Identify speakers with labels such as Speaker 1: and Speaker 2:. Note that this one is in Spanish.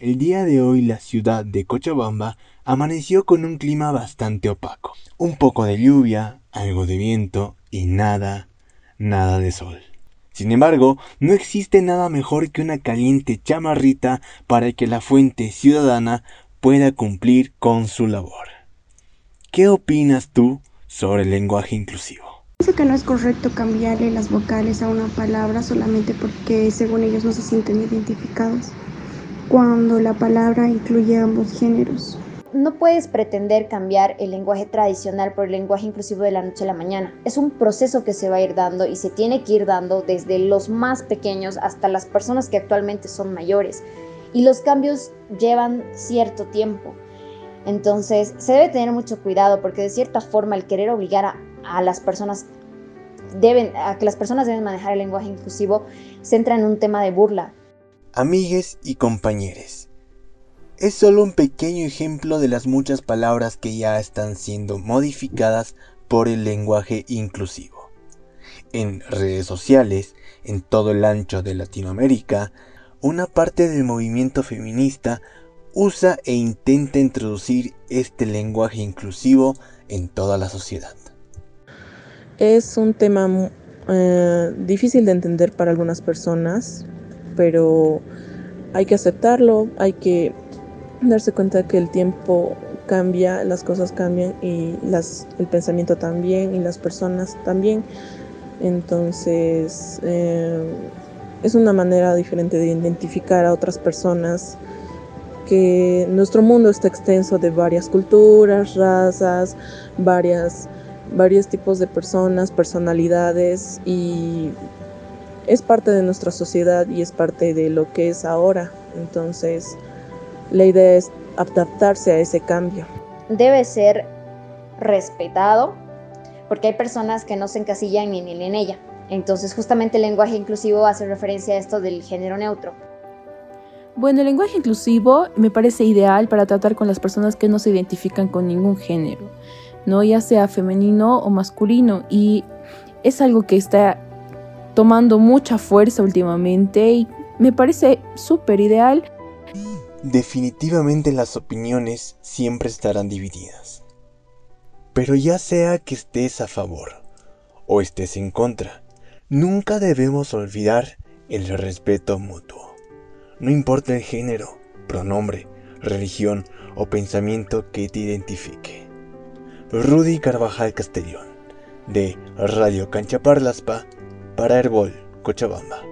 Speaker 1: El día de hoy la ciudad de Cochabamba amaneció con un clima bastante opaco. Un poco de lluvia, algo de viento y nada, nada de sol. Sin embargo, no existe nada mejor que una caliente chamarrita para que la fuente ciudadana pueda cumplir con su labor. ¿Qué opinas tú sobre el lenguaje inclusivo?
Speaker 2: Pienso que no es correcto cambiarle las vocales a una palabra solamente porque según ellos no se sienten identificados, cuando la palabra incluye ambos géneros.
Speaker 3: No puedes pretender cambiar el lenguaje tradicional por el lenguaje inclusivo de la noche a la mañana. Es un proceso que se va a ir dando y se tiene que ir dando desde los más pequeños hasta las personas que actualmente son mayores. Y los cambios llevan cierto tiempo. Entonces se debe tener mucho cuidado porque de cierta forma el querer obligar a, las personas a que las personas deben manejar el lenguaje inclusivo, se entra en un tema de burla.
Speaker 1: Amigues y compañeros, es solo un pequeño ejemplo de las muchas palabras que ya están siendo modificadas por el lenguaje inclusivo. En redes sociales, en todo el ancho de Latinoamérica, una parte del movimiento feminista usa e intenta introducir este lenguaje inclusivo en toda la sociedad.
Speaker 4: Es un tema eh, difícil de entender para algunas personas, pero hay que aceptarlo, hay que darse cuenta que el tiempo cambia, las cosas cambian y las, el pensamiento también y las personas también. Entonces eh, es una manera diferente de identificar a otras personas que nuestro mundo está extenso de varias culturas, razas, varias varios tipos de personas, personalidades y es parte de nuestra sociedad y es parte de lo que es ahora. Entonces, la idea es adaptarse a ese cambio.
Speaker 3: Debe ser respetado porque hay personas que no se encasillan ni en ella. Entonces, justamente el lenguaje inclusivo hace referencia a esto del género neutro.
Speaker 5: Bueno, el lenguaje inclusivo me parece ideal para tratar con las personas que no se identifican con ningún género ¿no? ya sea femenino o masculino. Y es algo que está tomando mucha fuerza últimamente y me parece súper ideal.
Speaker 1: Definitivamente las opiniones siempre estarán divididas. Pero ya sea que estés a favor o estés en contra, nunca debemos olvidar el respeto mutuo. No importa el género, pronombre, religión o pensamiento que te identifique. Rudy Carvajal Castellón, de Radio Cancha Parlaspa, para Herbol, Cochabamba.